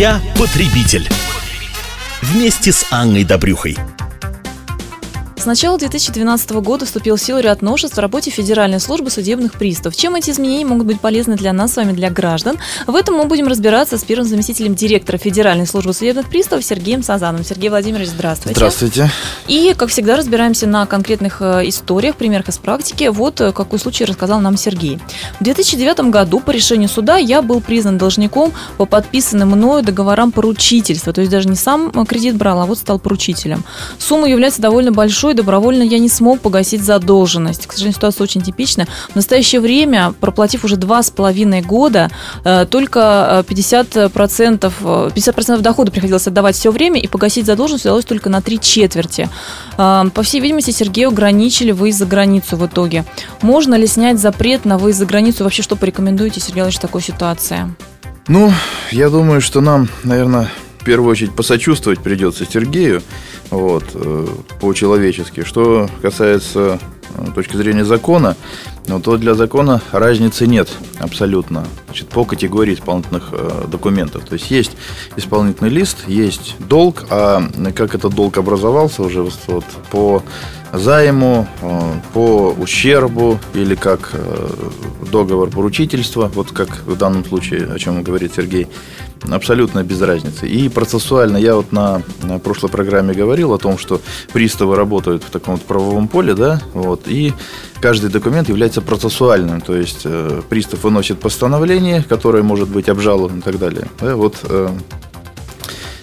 Я потребитель. Вместе с Анной Добрюхой. С начала 2012 года вступил в силу ряд новшеств в работе Федеральной службы судебных приставов. Чем эти изменения могут быть полезны для нас с вами, для граждан? В этом мы будем разбираться с первым заместителем директора Федеральной службы судебных приставов Сергеем Сазаном. Сергей Владимирович, здравствуйте. Здравствуйте. И, как всегда, разбираемся на конкретных э, историях, примерах из практики. Вот э, какой случай рассказал нам Сергей. В 2009 году по решению суда я был признан должником по подписанным мною договорам поручительства. То есть даже не сам э, кредит брал, а вот стал поручителем. Сумма является довольно большой, большой, добровольно я не смог погасить задолженность. К сожалению, ситуация очень типичная. В настоящее время, проплатив уже два с половиной года, э, только 50%, э, 50% э, дохода приходилось отдавать все время, и погасить задолженность удалось только на три четверти. По всей видимости, Сергею ограничили выезд за границу в итоге. Можно ли снять запрет на выезд за границу? Вообще, что порекомендуете, Сергей Иванович, в такой ситуации? Ну, я думаю, что нам, наверное, в первую очередь посочувствовать придется Сергею вот, э, по-человечески. Что касается точки зрения закона, ну, то для закона разницы нет абсолютно значит, по категории исполнительных э, документов. То есть есть исполнительный лист, есть долг, а как этот долг образовался уже вот, по займу, э, по ущербу или как э, договор поручительства, вот как в данном случае, о чем говорит Сергей, абсолютно без разницы. И процессуально, я вот на, на прошлой программе говорил о том, что приставы работают в таком вот правовом поле, да, вот, и каждый документ является процессуальным, то есть э, пристав выносит постановление, которое может быть обжаловано и так далее. Да, вот, э,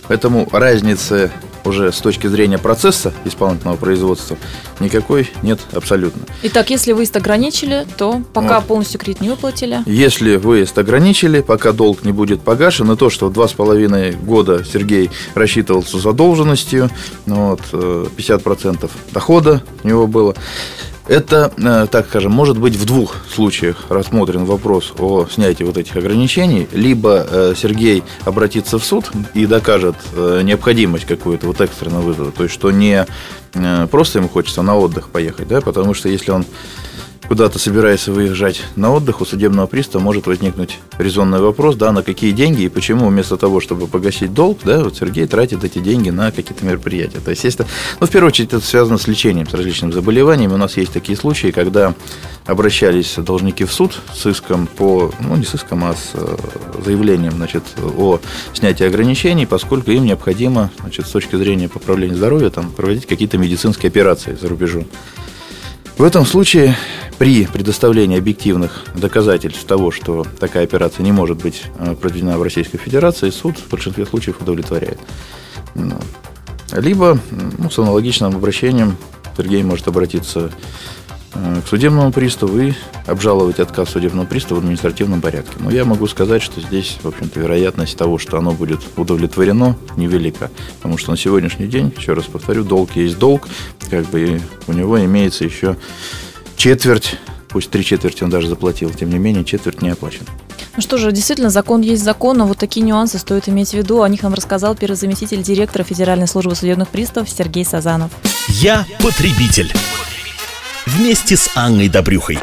поэтому разницы уже с точки зрения процесса исполнительного производства никакой нет абсолютно. Итак, если выезд ограничили, то пока вот. полностью кредит не выплатили? Если выезд ограничили, пока долг не будет погашен, и то, что два с половиной года Сергей рассчитывался задолженностью, ну вот, 50% э, дохода у него было, это, э, так скажем, может быть в двух случаях рассмотрен вопрос о снятии вот этих ограничений. Либо э, Сергей обратится в суд и докажет э, необходимость какую-то вот экстренного вызова, то есть что не просто ему хочется на отдых поехать, да, потому что если он куда-то собирается выезжать на отдых, у судебного пристава может возникнуть резонный вопрос, да, на какие деньги и почему вместо того, чтобы погасить долг, да, вот Сергей тратит эти деньги на какие-то мероприятия. То есть, если, ну, в первую очередь, это связано с лечением, с различными заболеваниями. У нас есть такие случаи, когда обращались должники в суд с иском по, ну, не с иском, а с э, заявлением, значит, о снятии ограничений, поскольку им необходимо, значит, с точки зрения поправления здоровья, там, проводить какие-то медицинские операции за рубежом. В этом случае при предоставлении объективных доказательств того, что такая операция не может быть э, проведена в Российской Федерации, суд в большинстве случаев удовлетворяет. Ну, либо ну, с аналогичным обращением Сергей может обратиться Э, к судебному приставу и обжаловать отказ судебного пристава в административном порядке. Но я могу сказать, что здесь, в общем-то, вероятность того, что оно будет удовлетворено, невелика. Потому что на сегодняшний день, еще раз повторю, долг есть долг, как бы у него имеется еще четверть, пусть три четверти он даже заплатил, тем не менее четверть не оплачена. Ну что же, действительно, закон есть закон, но вот такие нюансы стоит иметь в виду. О них нам рассказал первый заместитель директора Федеральной службы судебных приставов Сергей Сазанов. Я потребитель вместе с Анной Добрюхой.